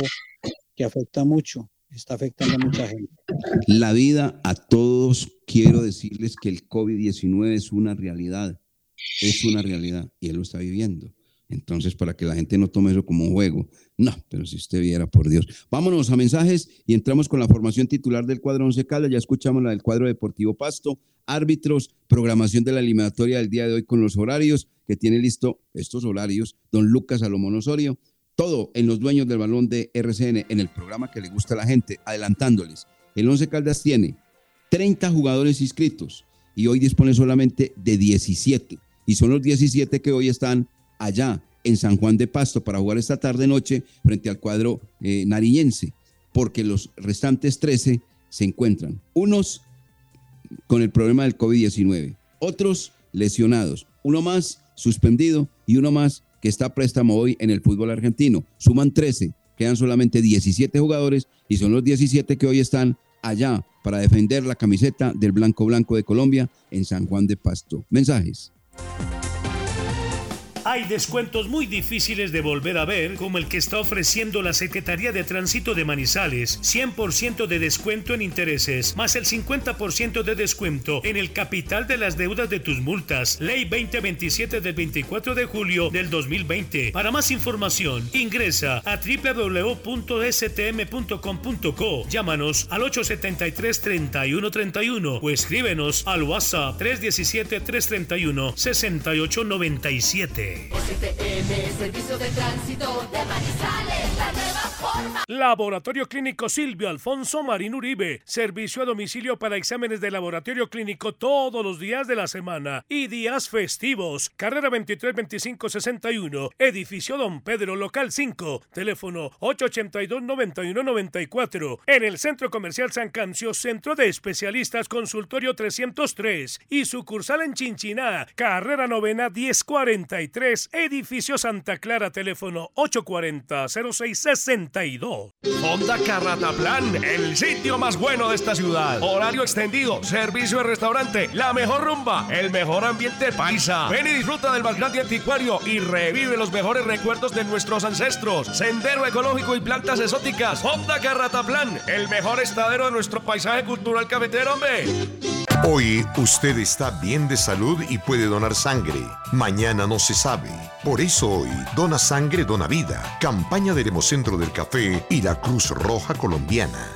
que afecta mucho, está afectando a mucha gente. La vida a todos, quiero decirles que el COVID-19 es una realidad, es una realidad y él lo está viviendo. Entonces, para que la gente no tome eso como un juego, no, pero si usted viera, por Dios. Vámonos a mensajes y entramos con la formación titular del cuadro Once Caldas. Ya escuchamos la del cuadro Deportivo Pasto, árbitros, programación de la eliminatoria del día de hoy con los horarios que tiene listo estos horarios don Lucas Salomón Osorio. Todo en los dueños del balón de RCN en el programa que le gusta a la gente, adelantándoles. El Once Caldas tiene 30 jugadores inscritos y hoy dispone solamente de 17. Y son los 17 que hoy están allá en San Juan de Pasto para jugar esta tarde-noche frente al cuadro eh, nariñense, porque los restantes 13 se encuentran. Unos con el problema del COVID-19, otros lesionados, uno más suspendido y uno más que está a préstamo hoy en el fútbol argentino. Suman 13, quedan solamente 17 jugadores y son los 17 que hoy están allá para defender la camiseta del Blanco Blanco de Colombia en San Juan de Pasto. Mensajes. Hay descuentos muy difíciles de volver a ver, como el que está ofreciendo la Secretaría de Tránsito de Manizales. 100% de descuento en intereses, más el 50% de descuento en el capital de las deudas de tus multas. Ley 2027 del 24 de julio del 2020. Para más información, ingresa a www.stm.com.co. Llámanos al 873-3131 o escríbenos al WhatsApp 317-331-6897. STM, Servicio de Tránsito de Manizales, la nueva forma. Laboratorio Clínico Silvio Alfonso Marín Uribe. Servicio a domicilio para exámenes de laboratorio clínico todos los días de la semana y días festivos. Carrera 23 25 61. Edificio Don Pedro, local 5. Teléfono 882 91 94. En el Centro Comercial San Cancio, Centro de Especialistas Consultorio 303 y sucursal en Chinchiná. Carrera Novena 1043. Edificio Santa Clara, teléfono 840 0662. Honda Carrataplan, el sitio más bueno de esta ciudad. Horario extendido, servicio de restaurante, la mejor rumba, el mejor ambiente paisa. Ven y disfruta del más grande anticuario y revive los mejores recuerdos de nuestros ancestros. Sendero ecológico y plantas exóticas. Honda Carrataplan, el mejor estadero de nuestro paisaje cultural cafetero, hombre. Hoy usted está bien de salud y puede donar sangre. Mañana no se sabe. Por eso hoy, Dona Sangre, Dona Vida. Campaña del Hemocentro del Café y la Cruz Roja Colombiana.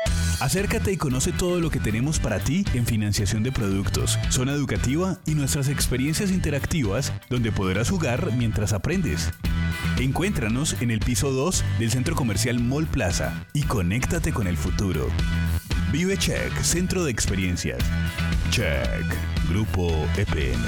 Acércate y conoce todo lo que tenemos para ti en financiación de productos, zona educativa y nuestras experiencias interactivas donde podrás jugar mientras aprendes. Encuéntranos en el piso 2 del centro comercial Mall Plaza y conéctate con el futuro. Vive Check, Centro de Experiencias. Check, Grupo EPN.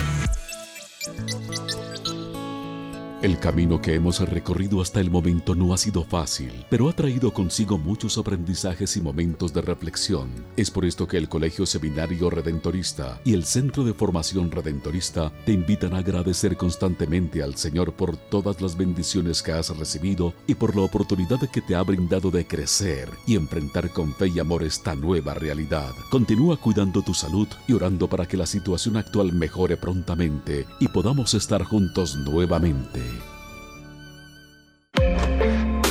El camino que hemos recorrido hasta el momento no ha sido fácil, pero ha traído consigo muchos aprendizajes y momentos de reflexión. Es por esto que el Colegio Seminario Redentorista y el Centro de Formación Redentorista te invitan a agradecer constantemente al Señor por todas las bendiciones que has recibido y por la oportunidad que te ha brindado de crecer y enfrentar con fe y amor esta nueva realidad. Continúa cuidando tu salud y orando para que la situación actual mejore prontamente y podamos estar juntos nuevamente.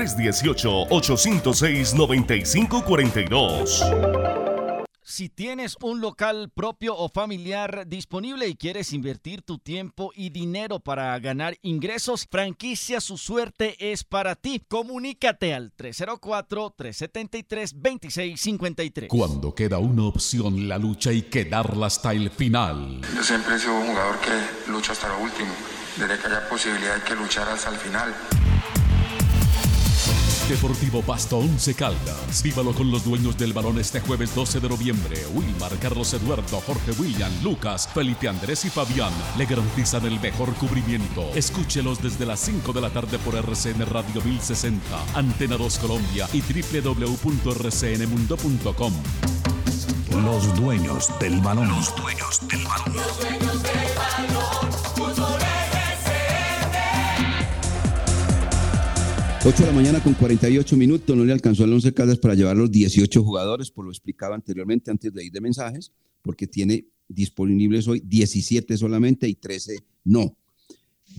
318-806-9542. Si tienes un local propio o familiar disponible y quieres invertir tu tiempo y dinero para ganar ingresos, franquicia Su Suerte es para ti. Comunícate al 304-373-2653. Cuando queda una opción, la lucha hay que darla hasta el final. Yo siempre he sido un jugador que lucha hasta lo último. Desde que haya posibilidad hay que luchar hasta el final. Deportivo Pasto 11 Caldas. Vívalo con los dueños del balón este jueves 12 de noviembre. Wilmar, Carlos Eduardo, Jorge William, Lucas, Felipe Andrés y Fabián le garantizan el mejor cubrimiento. Escúchelos desde las 5 de la tarde por RCN Radio 1060, Antena 2 Colombia y www.rcnmundo.com. Los dueños del balón. Los dueños del balón. 8 de la mañana con 48 minutos, no le alcanzó al 11 Caldas para llevar los 18 jugadores, por lo explicaba anteriormente antes de ir de mensajes, porque tiene disponibles hoy 17 solamente y 13 no.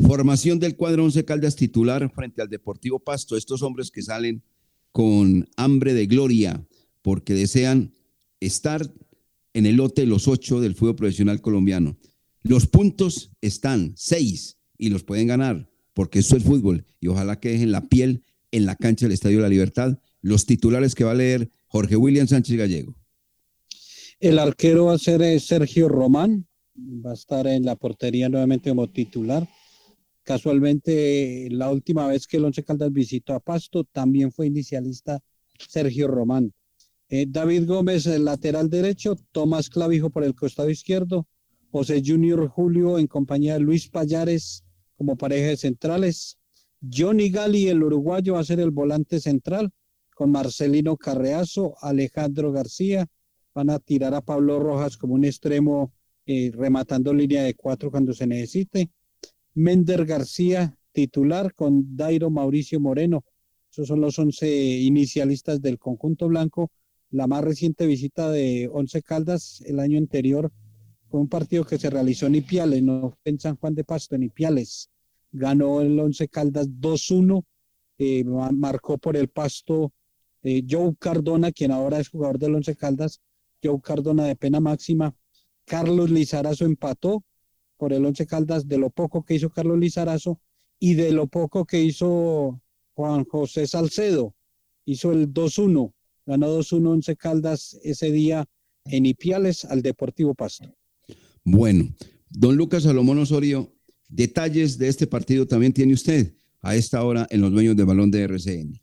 Formación del cuadro 11 Caldas titular frente al Deportivo Pasto, estos hombres que salen con hambre de gloria porque desean estar en el lote los 8 del fútbol profesional colombiano. Los puntos están 6 y los pueden ganar porque eso es fútbol y ojalá que dejen la piel en la cancha del Estadio de la Libertad. Los titulares que va a leer Jorge William Sánchez Gallego. El arquero va a ser eh, Sergio Román, va a estar en la portería nuevamente como titular. Casualmente, la última vez que el Once Caldas visitó a Pasto, también fue inicialista Sergio Román. Eh, David Gómez, el lateral derecho, Tomás Clavijo por el costado izquierdo, José Junior Julio en compañía de Luis Payares como pareja de centrales. Johnny Gali, el uruguayo, va a ser el volante central, con Marcelino Carreazo, Alejandro García. Van a tirar a Pablo Rojas como un extremo, eh, rematando línea de cuatro cuando se necesite. Mender García, titular, con Dairo Mauricio Moreno. Esos son los once inicialistas del conjunto blanco. La más reciente visita de Once Caldas el año anterior fue un partido que se realizó en Ipiales, no en San Juan de Pasto, en Ipiales. Ganó el Once Caldas 2-1, eh, marcó por el Pasto eh, Joe Cardona, quien ahora es jugador del Once Caldas, Joe Cardona de pena máxima. Carlos Lizarazo empató por el Once Caldas de lo poco que hizo Carlos Lizarazo y de lo poco que hizo Juan José Salcedo. Hizo el 2-1, ganó 2-1 Once Caldas ese día en Ipiales al Deportivo Pasto. Bueno, don Lucas Salomón Osorio, detalles de este partido también tiene usted a esta hora en los dueños del balón de RCN.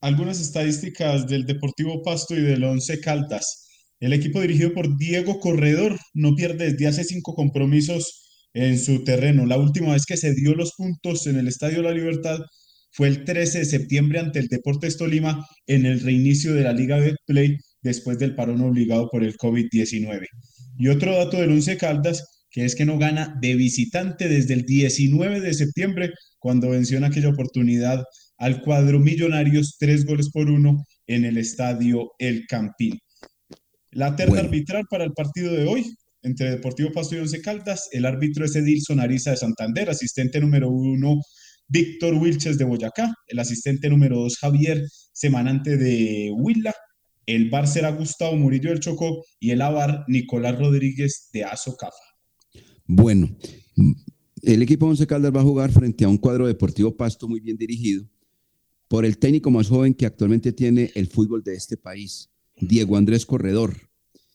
Algunas estadísticas del Deportivo Pasto y del Once Caldas. El equipo dirigido por Diego Corredor no pierde desde hace cinco compromisos en su terreno. La última vez que se dio los puntos en el Estadio La Libertad fue el 13 de septiembre ante el Deportes Tolima en el reinicio de la Liga de Play después del parón obligado por el COVID-19. Y otro dato del Once Caldas, que es que no gana de visitante desde el 19 de septiembre, cuando venció en aquella oportunidad al cuadro Millonarios, tres goles por uno en el estadio El Campín. La terna arbitral para el partido de hoy, entre Deportivo Pasto y Once Caldas, el árbitro es Edilson Ariza de Santander, asistente número uno Víctor Wilches de Boyacá, el asistente número dos Javier Semanante de Huila, el bar será Gustavo Murillo del Chocó y el avar Nicolás Rodríguez de Azocafa. Bueno, el equipo Once Caldas va a jugar frente a un cuadro deportivo Pasto muy bien dirigido por el técnico más joven que actualmente tiene el fútbol de este país, Diego Andrés Corredor.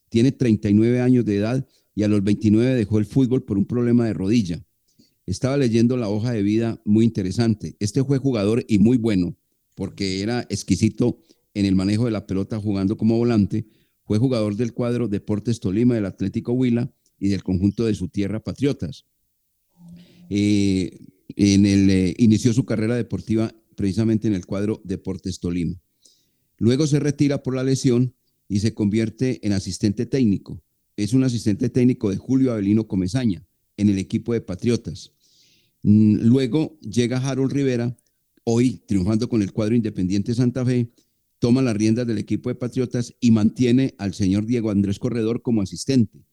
Tiene 39 años de edad y a los 29 dejó el fútbol por un problema de rodilla. Estaba leyendo la hoja de vida muy interesante. Este fue jugador y muy bueno porque era exquisito en el manejo de la pelota jugando como volante. Fue jugador del cuadro Deportes Tolima, del Atlético Huila y del conjunto de su tierra Patriotas. Eh, en el, eh, inició su carrera deportiva precisamente en el cuadro Deportes Tolima. Luego se retira por la lesión y se convierte en asistente técnico. Es un asistente técnico de Julio Avelino Comezaña en el equipo de Patriotas. Mm, luego llega Harold Rivera, hoy triunfando con el cuadro Independiente Santa Fe, toma las riendas del equipo de Patriotas y mantiene al señor Diego Andrés Corredor como asistente.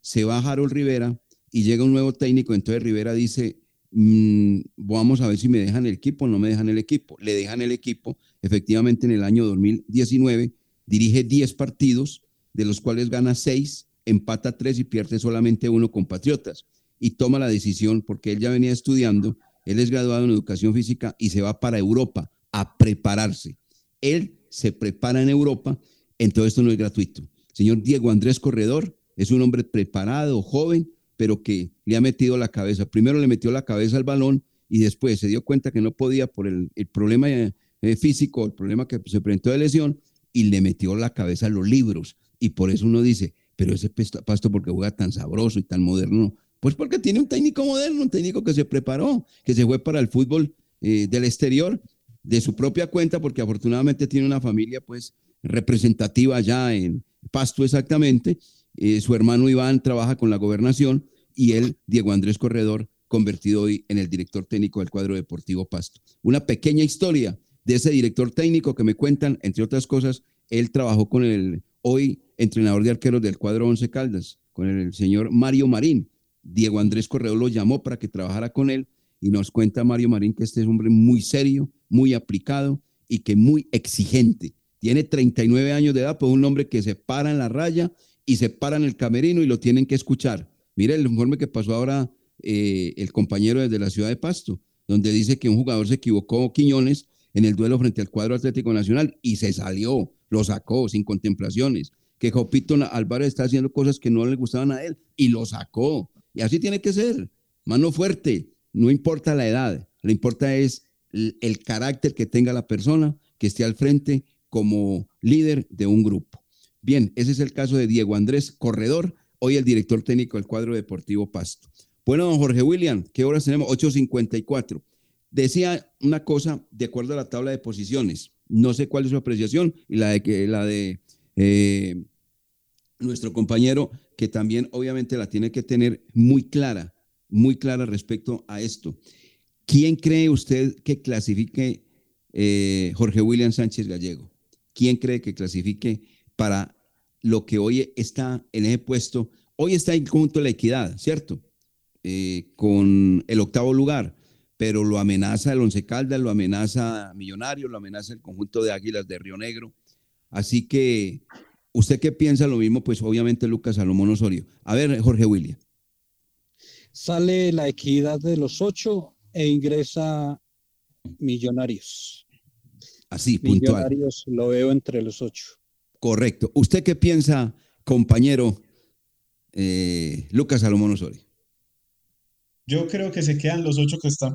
Se va Harold Rivera y llega un nuevo técnico, entonces Rivera dice, mm, vamos a ver si me dejan el equipo o no me dejan el equipo. Le dejan el equipo, efectivamente en el año 2019 dirige 10 partidos, de los cuales gana 6, empata 3 y pierde solamente uno con Patriotas. Y toma la decisión, porque él ya venía estudiando, él es graduado en educación física y se va para Europa a prepararse. Él se prepara en Europa, entonces esto no es gratuito. Señor Diego Andrés Corredor es un hombre preparado, joven, pero que le ha metido la cabeza. Primero le metió la cabeza al balón y después se dio cuenta que no podía por el, problema eh, físico, el problema que se presentó de lesión, y le metió la cabeza a los libros. Y por eso uno dice, pero ese pasto porque juega tan sabroso y tan moderno. Pues porque tiene un técnico moderno, un técnico que se preparó, que se fue para el fútbol eh, del exterior, de su propia cuenta, porque afortunadamente tiene una familia pues representativa ya en Pasto exactamente, eh, su hermano Iván trabaja con la gobernación y él, Diego Andrés Corredor, convertido hoy en el director técnico del cuadro deportivo Pasto. Una pequeña historia de ese director técnico que me cuentan, entre otras cosas, él trabajó con el hoy entrenador de arqueros del cuadro Once Caldas, con el señor Mario Marín. Diego Andrés Corredor lo llamó para que trabajara con él y nos cuenta Mario Marín que este es un hombre muy serio, muy aplicado y que muy exigente. Tiene 39 años de edad, pues un hombre que se para en la raya y se paran el camerino y lo tienen que escuchar. Mire el informe que pasó ahora eh, el compañero desde la ciudad de Pasto, donde dice que un jugador se equivocó, Quiñones, en el duelo frente al cuadro Atlético Nacional y se salió, lo sacó sin contemplaciones. Que Jopito Álvarez está haciendo cosas que no le gustaban a él y lo sacó. Y así tiene que ser. Mano fuerte, no importa la edad, lo importa es el carácter que tenga la persona que esté al frente como líder de un grupo. Bien, ese es el caso de Diego Andrés Corredor, hoy el director técnico del cuadro deportivo Pasto. Bueno, don Jorge William, ¿qué horas tenemos? 8.54. Decía una cosa de acuerdo a la tabla de posiciones. No sé cuál es su apreciación y la de, que, la de eh, nuestro compañero, que también obviamente la tiene que tener muy clara, muy clara respecto a esto. ¿Quién cree usted que clasifique eh, Jorge William Sánchez Gallego? ¿Quién cree que clasifique para lo que hoy está en ese puesto. Hoy está en conjunto de la equidad, ¿cierto? Eh, con el octavo lugar, pero lo amenaza el Once Caldas, lo amenaza Millonario, lo amenaza el conjunto de Águilas de Río Negro. Así que, ¿usted qué piensa lo mismo? Pues obviamente Lucas Salomón Osorio. A ver, Jorge William. Sale la equidad de los ocho e ingresa Millonarios. Así, puntual. Millonarios lo veo entre los ocho. Correcto. ¿Usted qué piensa, compañero eh, Lucas Salomón Osorio? Yo creo que se quedan los ocho que están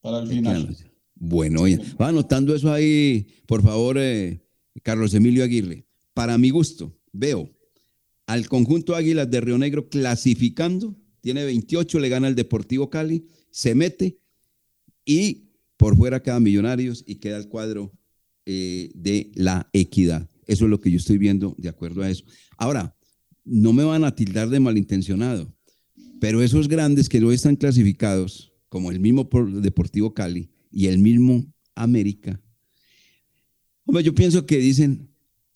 para el final. Bueno, oye, va anotando eso ahí, por favor, eh, Carlos Emilio Aguirre. Para mi gusto, veo al conjunto Águilas de Río Negro clasificando, tiene 28, le gana el Deportivo Cali, se mete y por fuera queda Millonarios y queda el cuadro eh, de la equidad. Eso es lo que yo estoy viendo de acuerdo a eso. Ahora, no me van a tildar de malintencionado, pero esos grandes que no están clasificados, como el mismo Deportivo Cali y el mismo América, hombre, yo pienso que dicen,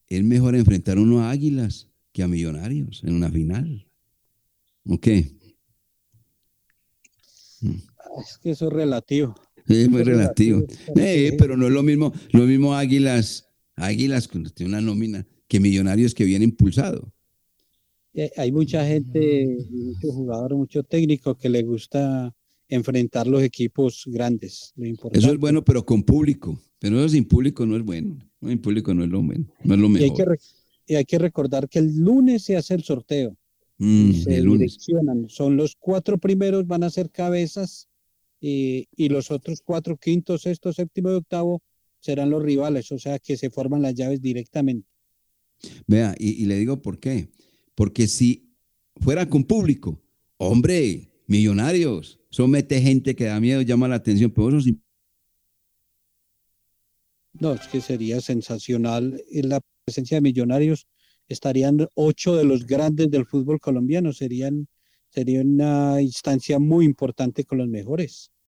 es mejor enfrentar a unos águilas que a millonarios en una final. ¿Ok? Es que eso es relativo. Es muy relativo. Eh, pero no es lo mismo, lo mismo águilas Águilas tiene una nómina que Millonarios que viene impulsado. Hay mucha gente, muchos jugadores, muchos técnicos que les gusta enfrentar los equipos grandes. Lo. Eso es bueno, pero con público. Pero eso sin público no es bueno. No, sin público no es lo bueno, no es lo Y mejor. hay, que y hay que recordar que el lunes se hace el sorteo. Mm, se el lunes. direccionan. Son los cuatro primeros, van a ser cabezas y, y los otros cuatro, quinto, sexto, séptimo y octavo serán los rivales, o sea que se forman las llaves directamente. Vea, y, y le digo por qué. Porque si fuera con público, hombre, millonarios, somete gente que da miedo, llama la atención, pero eso sí. No, es que sería sensacional en la presencia de millonarios. Estarían ocho de los grandes del fútbol colombiano, serían, sería una instancia muy importante con los mejores.